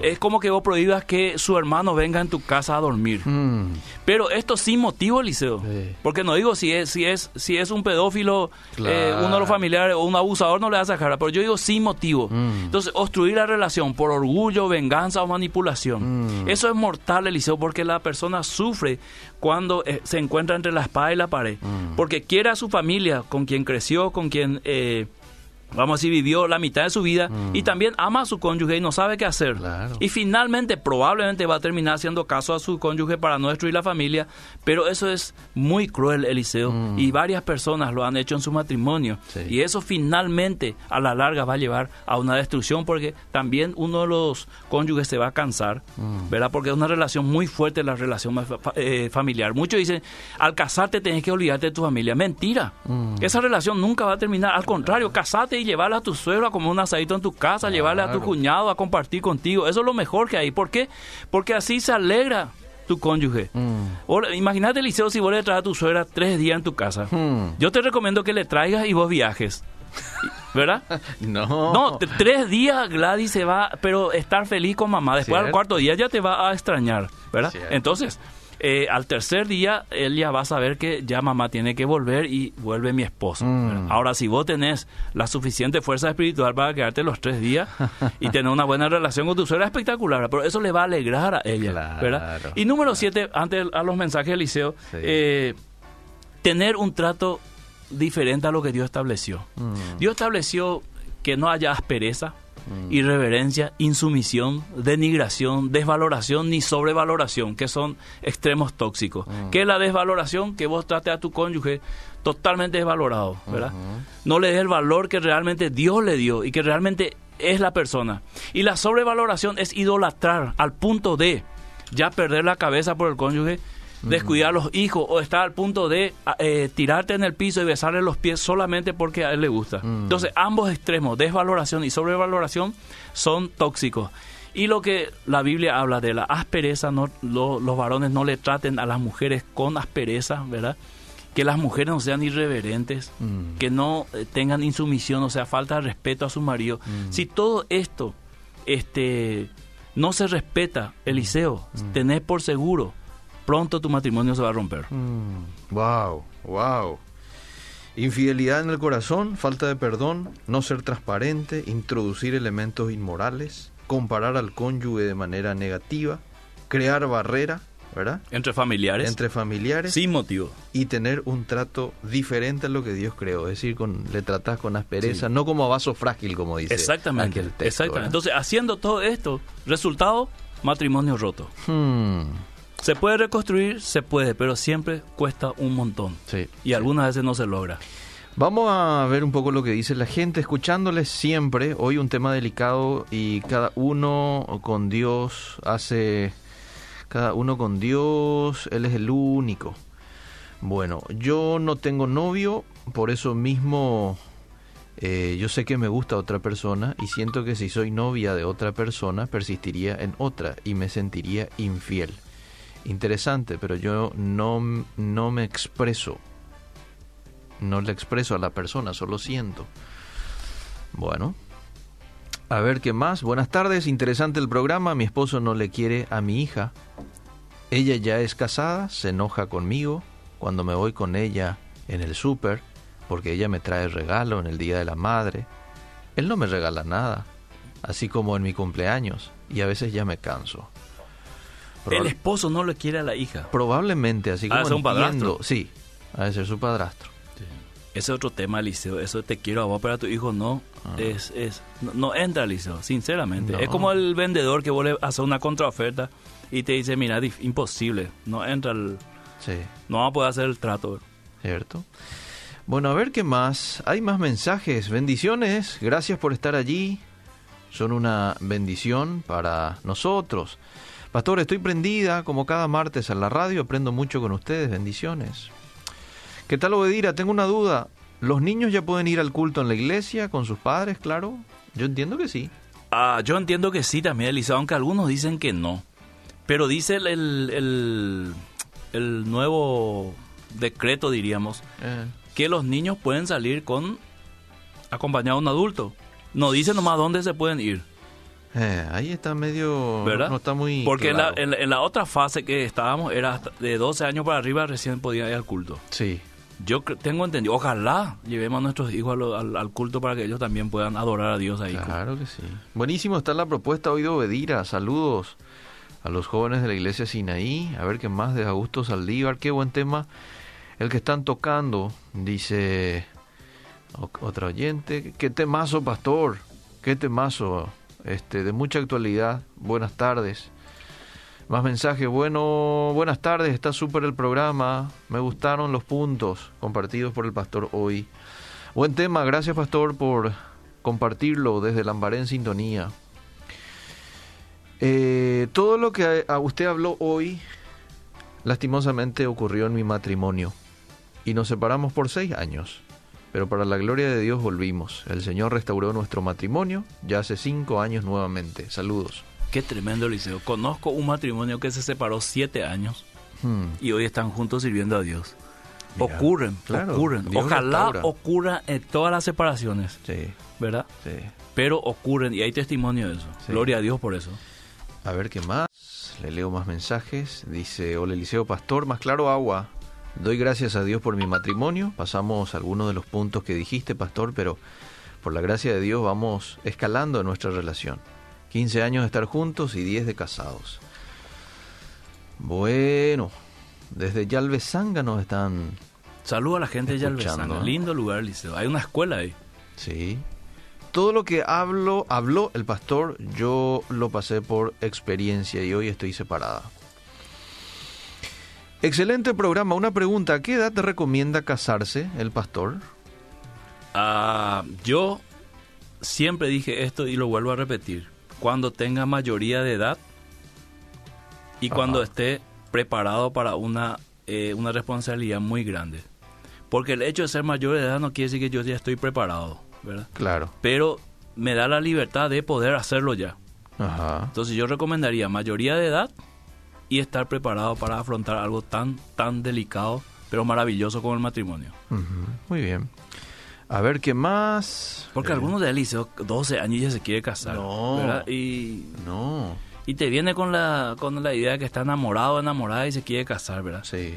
Es como que vos prohíbas que su hermano venga en tu casa a dormir. Hmm. Pero esto sin motivo, Liceo. Porque no digo si es, si es, si es un pedófilo, eh, uno de los familiares o un abusador, no le das a cara. Pero yo digo sin motivo. Hmm. Entonces, obstruir la relación por orgullo, venganza o manipulación. Hmm. Eso es mortal, Eliseo, porque la persona sufre cuando eh, se encuentra entre la espada y la pared. Porque quiere a su familia, con quien creció, con quien... Eh, vamos a decir, vivió la mitad de su vida y mm. también ama a su cónyuge y no sabe qué hacer. Y finalmente probablemente va a terminar haciendo caso a su cónyuge para no destruir la familia, pero eso es muy cruel, Eliseo, mm. y varias personas lo han hecho en su matrimonio. Y eso finalmente a la larga va a llevar a una destrucción porque también uno de los cónyuges se va a cansar, mm. ¿verdad? Porque es una relación muy fuerte la relación eh, familiar. Muchos dicen, al casarte tenés que olvidarte de tu familia. Mentira. Esa relación nunca va a terminar. Al contrario, casate y llevarle a tu suegro a comer un asadito en tu casa, llevarle a tu cuñado a compartir contigo. Eso es lo mejor que hay. ¿Por qué? Porque así se alegra tu cónyuge. Mm. Imagínate, Liceo, si vos le traes a tu suegra tres días en tu casa. Mm. Yo te recomiendo que le traigas y vos viajes. ¿Verdad? no. No, tres días Gladys se va, pero estar feliz con mamá. Después al cuarto día ya te va a extrañar, ¿verdad? Entonces, eh, al tercer día él ya va a saber que ya mamá tiene que volver y vuelve mi esposo. Mm. Ahora, si vos tenés la suficiente fuerza espiritual para quedarte los tres días y tener una buena relación con tu suegra, espectacular, pero eso le va a alegrar a ella. ¿verdad? Y número siete, antes a los mensajes de Liceo, eh, tener un trato diferente a lo que Dios estableció. Mm. Dios estableció que no haya aspereza, Mm. irreverencia, insumisión, denigración, desvaloración ni sobrevaloración, que son extremos tóxicos. Mm. ¿Qué es la desvaloración? Que vos trates a tu cónyuge totalmente desvalorado, ¿verdad? No le des el valor que realmente Dios le dio y que realmente es la persona. Y la sobrevaloración es idolatrar al punto de ya perder la cabeza por el cónyuge descuidar a los hijos o estar al punto de eh, tirarte en el piso y besarle los pies solamente porque a él le gusta. Entonces, ambos extremos, desvaloración y sobrevaloración, son tóxicos. Y lo que la Biblia habla de la aspereza, no, los varones no le traten a las mujeres con aspereza, ¿verdad? Que las mujeres no sean irreverentes, que no eh, tengan insumisión, o sea, falta de respeto a su marido. Si todo esto este, no se respeta, Eliseo, tenés por seguro pronto tu matrimonio se va a romper. wow, mm, wow. Infidelidad en el corazón, falta de perdón, no ser transparente, introducir elementos inmorales, comparar al cónyuge de manera negativa, crear barrera, ¿verdad? Entre familiares. Entre familiares. Sin motivo. Y tener un trato diferente a lo que Dios creó. Es decir, con, le tratas con aspereza, no como a vaso frágil, como dice. Exactamente. exactamente. Entonces, haciendo todo esto, resultado, matrimonio roto. Hmm. Se puede reconstruir, se puede, pero siempre cuesta un montón. Sí, y algunas veces no se logra. Vamos a ver un poco lo que dice la gente, escuchándoles siempre. Hoy un tema delicado y cada uno con Dios hace. Cada uno con Dios, Él es el único. Bueno, yo no tengo novio, por eso mismo eh, yo sé que me gusta otra persona y siento que si soy novia de otra persona persistiría en otra y me sentiría infiel interesante, pero yo no, no me expreso. no le expreso a la persona, solo siento. Bueno, a ver qué más. Buenas tardes, interesante el programa. Mi esposo no le quiere a mi hija. Ella ya es casada, se enoja conmigo cuando me voy con ella en el súper, porque ella me trae regalo en el Día de la Madre. Él no me regala nada, así como en mi cumpleaños, y a veces ya me canso. El esposo no le quiere a la hija. Probablemente, así como ah, un padrastro. Sí, ha de ser su padrastro. Ese es otro tema, Liceo. Eso te quiero a vos, pero a tu hijo no. Ah. Es, es, no, entra, Liceo, sinceramente. Es como el vendedor que vuelve a hacer una contraoferta y te dice, mira, imposible. No entra el... Sí. No va a poder hacer el trato. Cierto. Bueno, a ver qué más. Hay más mensajes. Bendiciones. Gracias por estar allí. Son una bendición para nosotros. Pastor, estoy prendida como cada martes a la radio. Aprendo mucho con ustedes. Bendiciones. ¿Qué tal, Obedira? Tengo una duda. ¿Los niños ya pueden ir al culto en la iglesia con sus padres, claro? Yo entiendo que sí. Ah, yo entiendo que sí también, Elisa, aunque algunos dicen que no. Pero dice el, el, el, nuevo decreto, diríamos, eh. que los niños pueden salir con acompañado de un adulto. No dice nomás dónde se pueden ir. Eh, ahí está medio... ¿Verdad? No está muy Porque en, la, en, la, otra fase que estábamos era de 12 años para arriba recién podían ir al culto. Sí. Yo tengo entendido, ojalá llevemos a nuestros hijos al, culto para que ellos también puedan adorar a Dios ahí. Claro que sí. Buenísimo está la propuesta hoy de Obedira. Saludos a los jóvenes de la iglesia Sinaí. A ver qué más de Augusto Saldívar. Qué buen tema el que están tocando, dice otra oyente. Qué temazo, pastor. Qué temazo. Este, de mucha actualidad. Buenas tardes. Más mensajes. Bueno, buenas tardes. Está súper el programa. Me gustaron los puntos compartidos por el pastor hoy. Buen tema. Gracias, pastor, por compartirlo desde Lambaré en sintonía. Eh, todo lo que a usted habló hoy, lastimosamente ocurrió en mi matrimonio. Y nos separamos por seis años. Pero para la gloria de Dios volvimos. El Señor restauró nuestro matrimonio ya hace cinco años nuevamente. Saludos. Qué tremendo, Liceo. Conozco un matrimonio que se separó siete años hmm. y hoy están juntos sirviendo a Dios. ocurren, ocurren. Ojalá ocurra en todas las separaciones. Sí. ¿Verdad? Sí. Pero ocurren y hay testimonio de eso. Gloria a Dios por eso. A ver qué más. Le leo más mensajes. Dice, hola Eliseo Pastor, más claro agua. Doy gracias a Dios por mi matrimonio. Pasamos algunos de los puntos que dijiste, Pastor, pero por la gracia de Dios vamos escalando nuestra relación. 15 años de estar juntos y 10 de casados. Bueno, desde Yalvesanga nos están. Saludo a la gente de Yalvesanga. ¿eh? Lindo lugar, Liceo. Hay una escuela ahí. Sí. Todo lo que hablo, habló el pastor, yo lo pasé por experiencia y hoy estoy separada. Excelente programa. Una pregunta: ¿a qué edad te recomienda casarse el pastor? Ah, yo siempre dije esto y lo vuelvo a repetir cuando tenga mayoría de edad y cuando esté preparado para una, eh, una responsabilidad muy grande. Porque el hecho de ser mayor de edad no quiere decir que yo ya estoy preparado, ¿verdad? Claro. Pero me da la libertad de poder hacerlo ya. Ajá. Entonces yo recomendaría mayoría de edad y estar preparado para afrontar algo tan, tan delicado, pero maravilloso como el matrimonio. Muy bien. A ver qué más. Porque algunos de hizo 12 años ya se quiere casar. No. Y, no. Y te viene con la, con la idea de que está enamorado, enamorada y se quiere casar, ¿verdad? Sí.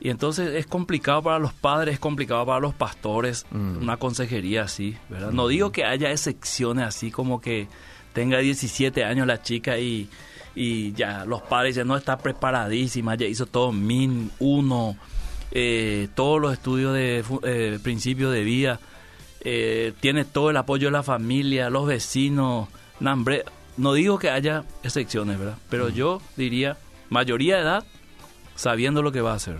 Y entonces es complicado para los padres, es complicado para los pastores, mm. una consejería así, ¿verdad? No digo que haya excepciones así como que tenga 17 años la chica y, y ya los padres dicen, no, está preparadísima, ya hizo todo min uno eh, todos los estudios de eh, principio de vida, eh, tiene todo el apoyo de la familia, los vecinos, nambre. No digo que haya excepciones, ¿verdad? Pero yo diría, mayoría de edad, sabiendo lo que va a hacer.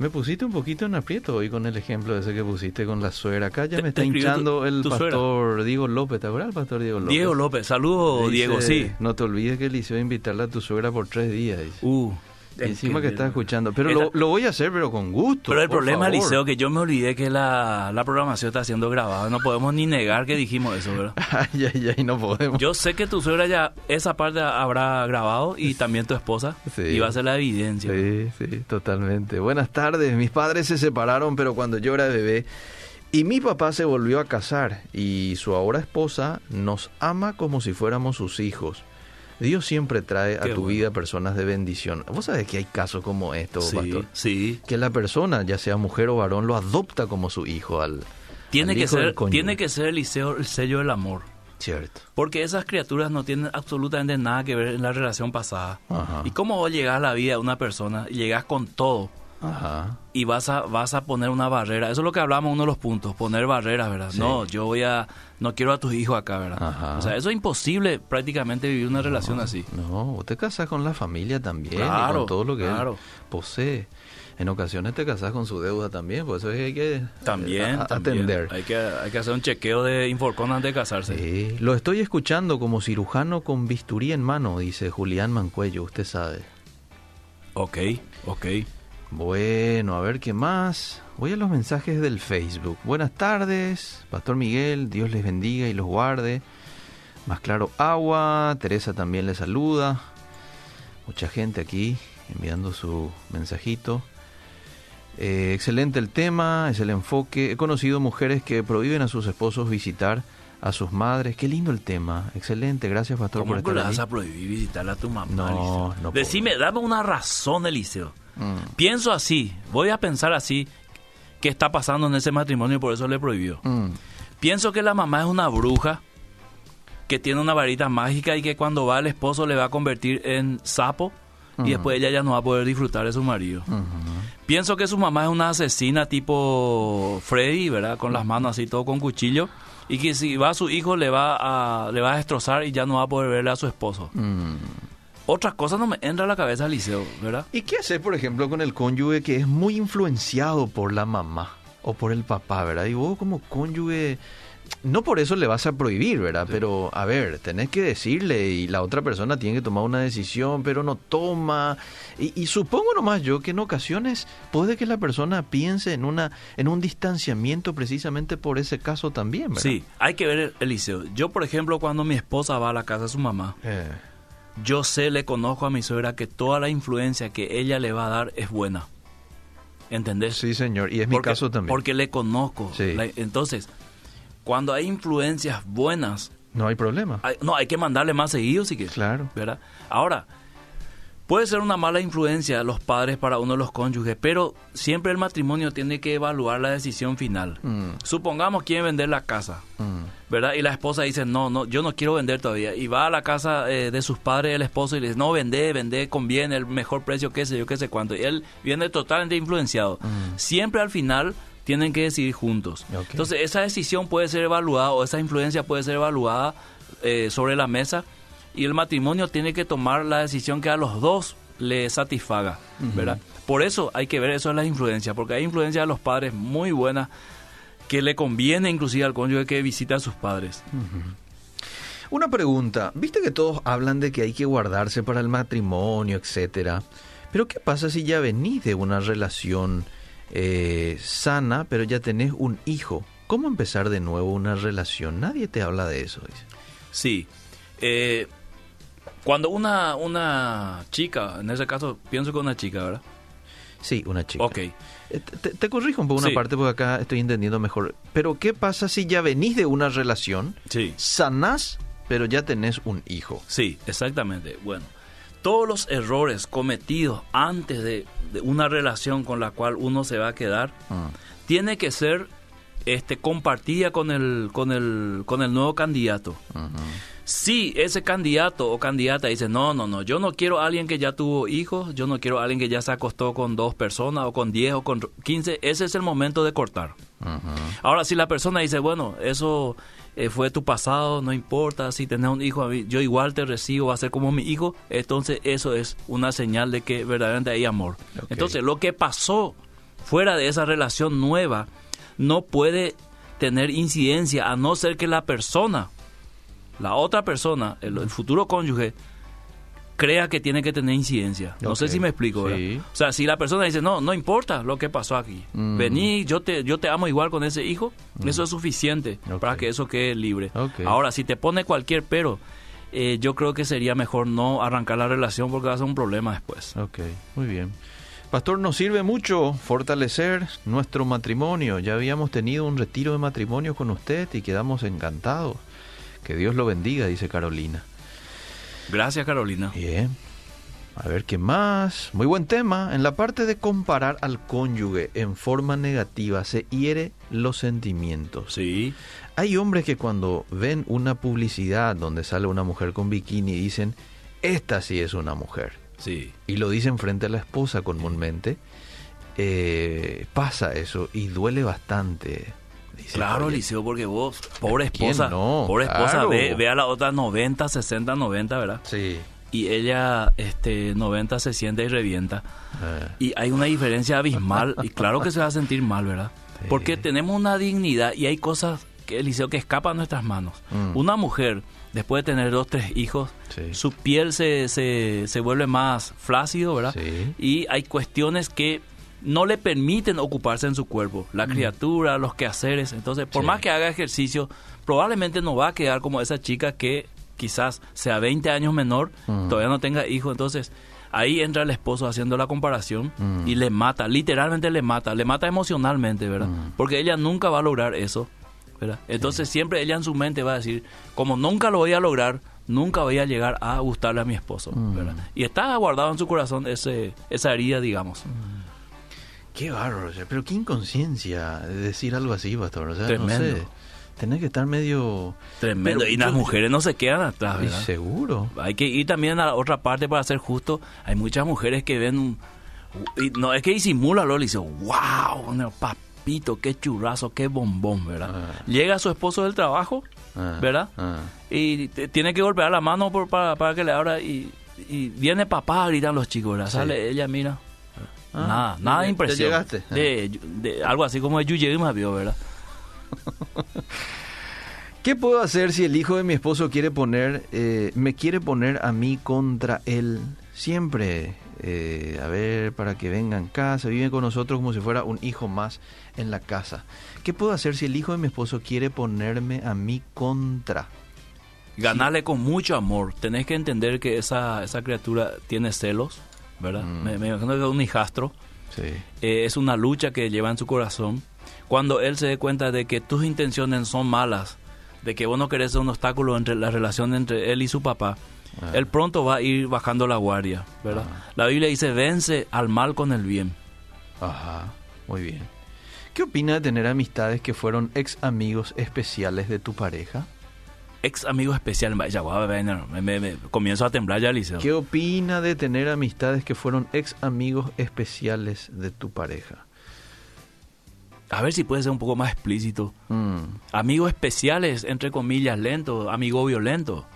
Me pusiste un poquito en aprieto hoy con el ejemplo ese que pusiste con la suegra. Acá ya me está hinchando el pastor Diego López, ¿te acuerdas el pastor Diego López? Diego López, saludos Diego, sí. No te olvides que le hizo invitarle a tu suegra por tres días. Uh, Encima que está escuchando. Pero lo, voy a hacer, pero con gusto. Pero el problema, Liceo, que yo me olvidé que la, programación está siendo grabada. No podemos ni negar que dijimos eso, ¿verdad? ay, ay, ay, no podemos. Yo sé que tu suegra ya esa parte habrá grabado y también tu esposa. Sí. Y va a ser la evidencia. Sí, sí, totalmente. Buenas tardes. Mis padres se separaron, pero cuando yo era bebé. Y mi papá se volvió a casar y su ahora esposa nos ama como si fuéramos sus hijos. Dios siempre trae a tu vida personas de bendición. Vos sabés que hay casos como esto, sí, pastor. Sí. Que la persona, ya sea mujer o varón, lo adopta como su hijo al. Tiene, que, ser, tiene que ser el, el sello del amor. Cierto. Porque esas criaturas no tienen absolutamente nada que ver en la relación pasada. ¿Y cómo vos llegás a la vida de una persona y llegás con todo? Ajá. y vas a vas a poner una barrera. Eso es lo que hablamos uno de los puntos, poner barreras, ¿verdad? No, yo voy a no quiero a tus hijos acá, ¿verdad? O sea, eso es imposible prácticamente vivir una relación así. No, vos te casas con la familia también, con todo lo que claro. posee. En ocasiones te casas con su deuda también, por eso hay que eh, también, atender. Hay que, hay que hacer un chequeo de Inforcon antes de casarse. Sí. Lo estoy escuchando como cirujano con bisturí en mano, dice Julián Mancuello, usted sabe. Ok, ok. Bueno, a ver qué más. Voy a los mensajes del Facebook. Buenas tardes, Pastor Miguel, Dios les bendiga y los guarde. Más claro, agua. Teresa también les saluda. Mucha gente aquí enviando su mensajito. Eh, excelente el tema, es el enfoque. He conocido mujeres que prohíben a sus esposos visitar a sus madres. Qué lindo el tema. Excelente, gracias Pastor por estar le vas a prohibir visitar a tu mamá? No, no. Decime, dame una razón, Eliseo. Mm. Pienso así, voy a pensar así, ¿qué está pasando en ese matrimonio y por eso le prohibió? Mm. Pienso que la mamá es una bruja que tiene una varita mágica y que cuando va el esposo le va a convertir en sapo y mm. después ella ya no va a poder disfrutar de su marido. Mm-hmm. Pienso que su mamá es una asesina tipo Freddy, ¿verdad? Con las manos así todo con cuchillo y que si va a su hijo le va a le va a destrozar y ya no va a poder verle a su esposo otras cosas no me entra a la cabeza Liceo, ¿verdad? ¿Y qué hacer, por ejemplo, con el cónyuge que es muy influenciado por la mamá o por el papá, ¿verdad? Y vos como cónyuge, no por eso le vas a prohibir, ¿verdad? Pero, a ver, tenés que decirle y la otra persona tiene que tomar una decisión, pero no toma. Y, supongo nomás yo que en ocasiones puede que la persona piense en, una, en un distanciamiento precisamente por ese caso también, ¿verdad? Sí, hay que ver, Eliseo. Yo, por ejemplo, cuando mi esposa va a la casa de su mamá, eh yo sé, le conozco a mi suegra que toda la influencia que ella le va a dar es buena. ¿Entendés? Sí, señor, y es mi caso también. Porque le conozco. entonces, cuando hay influencias buenas... No hay problema. no, hay que mandarle más seguido si quieres. Claro. ¿verdad? Ahora, Puede ser una mala influencia los padres para uno de los cónyuges, pero siempre el matrimonio tiene que evaluar la decisión final. Mm. Supongamos quieren vender la casa, mm. ¿verdad? Y la esposa dice, no, no, yo no quiero vender todavía. Y va a la casa eh, de sus padres el esposo y le dice, no, vende, vende, conviene, el mejor precio, qué sé yo, qué sé cuánto. Y él viene totalmente influenciado. Mm. Siempre al final tienen que decidir juntos. Entonces, esa decisión puede ser evaluada o esa influencia puede ser evaluada eh, sobre la mesa y el matrimonio tiene que tomar la decisión que a los dos le satisfaga, ¿verdad? Por eso hay que ver eso es la influencia, porque hay influencia de los padres muy buena que le conviene inclusive al cónyuge que visita a sus padres. Una pregunta, viste que todos hablan de que hay que guardarse para el matrimonio, etcétera, pero ¿qué pasa si ya venís de una relación eh, sana, pero ya tenés un hijo? ¿Cómo empezar de nuevo una relación? Nadie te habla de eso. Dice. Sí, eh, cuando una, una chica, en ese caso pienso que una chica, ¿verdad? Sí, una chica. Ok. Eh, te, corrijo un poco una parte porque acá estoy entendiendo mejor. Pero ¿qué pasa si ya venís de una relación, sí. sanás, pero ya tenés un hijo? Sí, exactamente. Bueno, todos los errores cometidos antes de, una relación con la cual uno se va a quedar, ah. tiene que ser este, compartida con el, con el, con el nuevo candidato. Si ese candidato o candidata dice, no, no, no, yo no quiero a alguien que ya tuvo hijos, yo no quiero a alguien que ya se acostó con dos personas o con diez o con quince, ese es el momento de cortar. Ahora, si la persona dice, bueno, eso eh, fue tu pasado, no importa, si tenés un hijo, yo igual te recibo, va a ser como mi hijo, entonces eso es una señal de que verdaderamente hay amor. Entonces, lo que pasó fuera de esa relación nueva, no puede tener incidencia a no ser que la persona, la otra persona, el, futuro cónyuge, crea que tiene que tener incidencia. No sé si me explico, O sea, si la persona dice, no, no importa lo que pasó aquí, mm. vení, yo te, yo te amo igual con ese hijo, mm. eso es suficiente para que eso quede libre. Ahora, si te pone cualquier pero, eh, yo creo que sería mejor no arrancar la relación porque va a ser un problema después. Ok, muy bien. Pastor, nos sirve mucho fortalecer nuestro matrimonio. Ya habíamos tenido un retiro de matrimonio con usted y quedamos encantados. Que Dios lo bendiga, dice Carolina. Gracias, Carolina. Bien. A ver qué más. Muy buen tema. En la parte de comparar al cónyuge en forma negativa se hiere los sentimientos. Sí. Hay hombres que cuando ven una publicidad donde sale una mujer con bikini dicen, esta sí es una mujer. Sí. Y lo dicen frente a la esposa comúnmente. Eh, pasa eso y duele bastante. Claro, Liceo, porque vos, pobre esposa, pobre esposa, ve, a la otra 90, 60, 90, ¿verdad? Sí y ella este 90 se siente y revienta. Eh. Y hay una diferencia abismal y claro que se va a sentir mal, ¿verdad? Porque tenemos una dignidad y hay cosas que Eliseo que escapan a nuestras manos. Mm. Una mujer después de tener dos tres hijos, su piel se, se, se, vuelve más flácido, ¿verdad? Y hay cuestiones que no le permiten ocuparse en su cuerpo, la mm. criatura, los quehaceres. Entonces, por más que haga ejercicio, probablemente no va a quedar como esa chica que quizás sea 20 años menor, mm. todavía no tenga hijos, entonces ahí entra el esposo haciendo la comparación mm. y le mata, literalmente le mata, le mata emocionalmente, ¿verdad? Mm. Porque ella nunca va a lograr eso, ¿verdad? Entonces siempre ella en su mente va a decir, como nunca lo voy a lograr, nunca voy a llegar a gustarle a mi esposo, ¿verdad? Y está guardado en su corazón ese, esa herida, digamos. Qué bárbaro, pero qué inconsciencia decir algo así, pastor. O sea, No sé. Tenés que estar medio... Tremendo. y las mujeres no se quedan atrás, ¿verdad? Seguro. Hay que ir también a la otra parte para ser justo. Hay muchas mujeres que ven... Y no, es que disimula, lo y dice, wow, papito, qué churrazo, qué bombón, ¿verdad? Ah. Llega su esposo del trabajo, ah. ¿verdad? Ah. Y tiene que golpear la mano por, para, que le abra y, viene papá, gritan los chicos, ¿verdad? Sale ella, mira. Nada, nada de impresión. llegaste? De, algo así como de Yuye me vio, ¿verdad? ¿Qué puedo hacer si el hijo de mi esposo quiere poner, eh, me quiere poner a mí contra él? Siempre, eh, a ver, para que venga en casa, vive con nosotros como si fuera un hijo más en la casa. ¿Qué puedo hacer si el hijo de mi esposo quiere ponerme a mí contra? Ganarle con mucho amor. Tenés que entender que esa, esa criatura tiene celos, ¿verdad? Mm. Me, imagino que es un hijastro. Eh, es una lucha que lleva en su corazón cuando él se dé cuenta de que tus intenciones son malas, de que vos no querés un obstáculo entre la relación entre él y su papá, ah. él pronto va a ir bajando la guardia, ¿verdad? Ah. La Biblia dice, vence al mal con el bien. Ajá, muy bien. ¿Qué opina de tener amistades que fueron ex amigos especiales de tu pareja? Ex amigos especiales, ya me, me, comienzo a temblar ya, Liceo. ¿Qué opina de tener amistades que fueron ex amigos especiales de tu pareja? a ver si puede ser un poco más explícito. Mm. Amigos especiales, entre comillas, lento, amigo violento.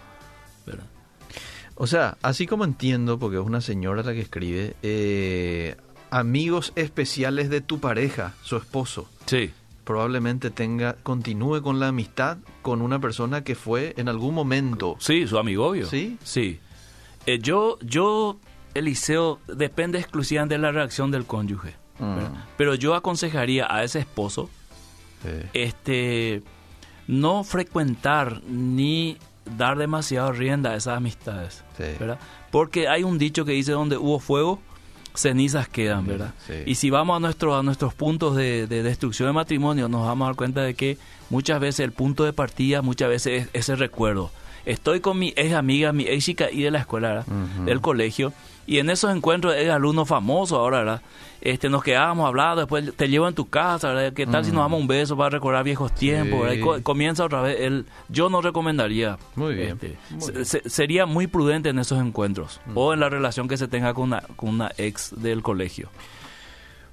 O sea, así como entiendo, porque es una señora la que escribe, eh, amigos especiales de tu pareja, su esposo. Sí. Probablemente tenga, continúe con la amistad con una persona que fue en algún momento. Sí, su amigo obvio. Sí. Sí. Eh, yo, yo, Eliseo, depende exclusivamente de la reacción del cónyuge. Mm. Pero yo aconsejaría a ese esposo este no frecuentar ni dar demasiado rienda a esas amistades, Porque hay un dicho que dice donde hubo fuego, cenizas quedan, ¿verdad? Y si vamos a, nuestro, a nuestros puntos de, destrucción de matrimonio, nos vamos a dar cuenta de que muchas veces el punto de partida, muchas veces es ese recuerdo. Estoy con mi ex amiga, mi ex chica y de la escuela, del colegio, y en esos encuentros el alumno famoso ahora, ¿verdad? Este, nos quedábamos hablando, después te llevo en tu casa, ¿verdad? ¿Qué tal si nos damos un beso para recordar viejos tiempos? comienza otra vez. El, yo no recomendaría. Muy bien. Este, sería muy prudente en esos encuentros o en la relación que se tenga con una, con una ex del colegio.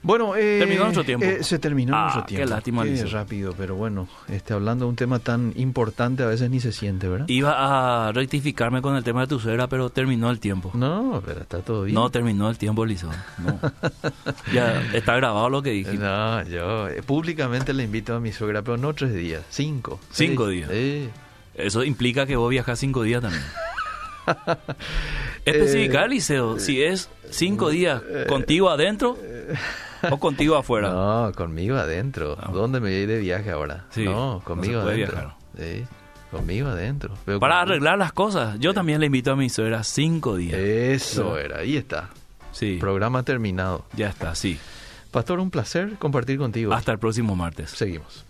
Bueno, eh, terminó nuestro tiempo. Eh, se terminó ah, nuestro tiempo. Qué lástima. Qué rápido, pero bueno, este, hablando de un tema tan importante, a veces ni se siente, ¿verdad? Iba a rectificarme con el tema de tu suegra, pero terminó el tiempo. No, pero está todo bien. No, terminó el tiempo, Lizo. No. ya está grabado lo que dije. No, yo eh, públicamente le invito a mi suegra, pero no tres días, cinco. Cinco días. Eso implica que vos viajas cinco días también. Especificar, Liceo, si es cinco días contigo adentro o contigo afuera. No, conmigo adentro. Ah. ¿Dónde me voy a ir de viaje ahora? no, conmigo adentro. Sí, conmigo adentro. Para arreglar las cosas. Yo también le invito a mi suegra cinco días. Eso era, ahí está. Sí. Programa terminado. Ya está, sí. Pastor, un placer compartir contigo. Hasta el próximo martes. Seguimos.